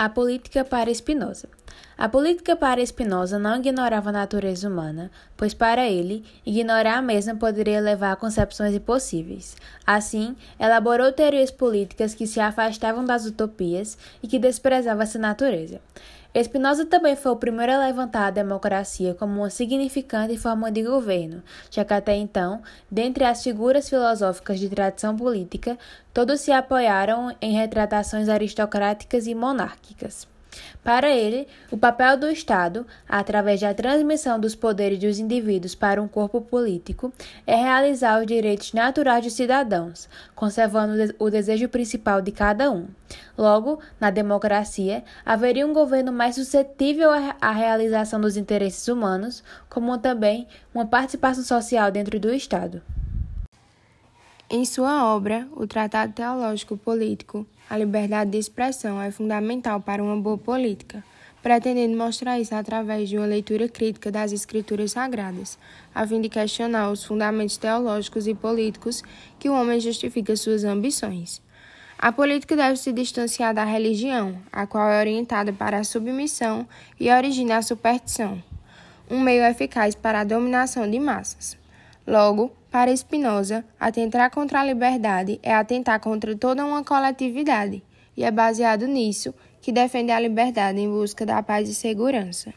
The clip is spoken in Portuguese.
A política para Spinoza. A política para Spinoza não ignorava a natureza humana, pois para ele, ignorar a mesma poderia levar a concepções impossíveis. Assim, elaborou teorias políticas que se afastavam das utopias e que desprezavam essa natureza. Spinoza também foi o primeiro a levantar a democracia como uma significante forma de governo, já que até então, dentre as figuras filosóficas de tradição política, todos se apoiaram em retratações aristocráticas e monárquicas. Para ele, o papel do Estado, através da transmissão dos poderes dos indivíduos para um corpo político, é realizar os direitos naturais dos cidadãos, conservando o desejo principal de cada um. Logo, na democracia, haveria um governo mais suscetível à realização dos interesses humanos, como também uma participação social dentro do Estado. Em sua obra, O Tratado Teológico Político, a liberdade de expressão é fundamental para uma boa política, pretendendo mostrar isso através de uma leitura crítica das escrituras sagradas, a fim de questionar os fundamentos teológicos e políticos que o homem justifica suas ambições. A política deve se distanciar da religião, a qual é orientada para a submissão e origina a superstição, um meio eficaz para a dominação de massas. Logo, para Spinoza, atentar contra a liberdade é atentar contra toda uma coletividade, e é baseado nisso que defende a liberdade em busca da paz e segurança.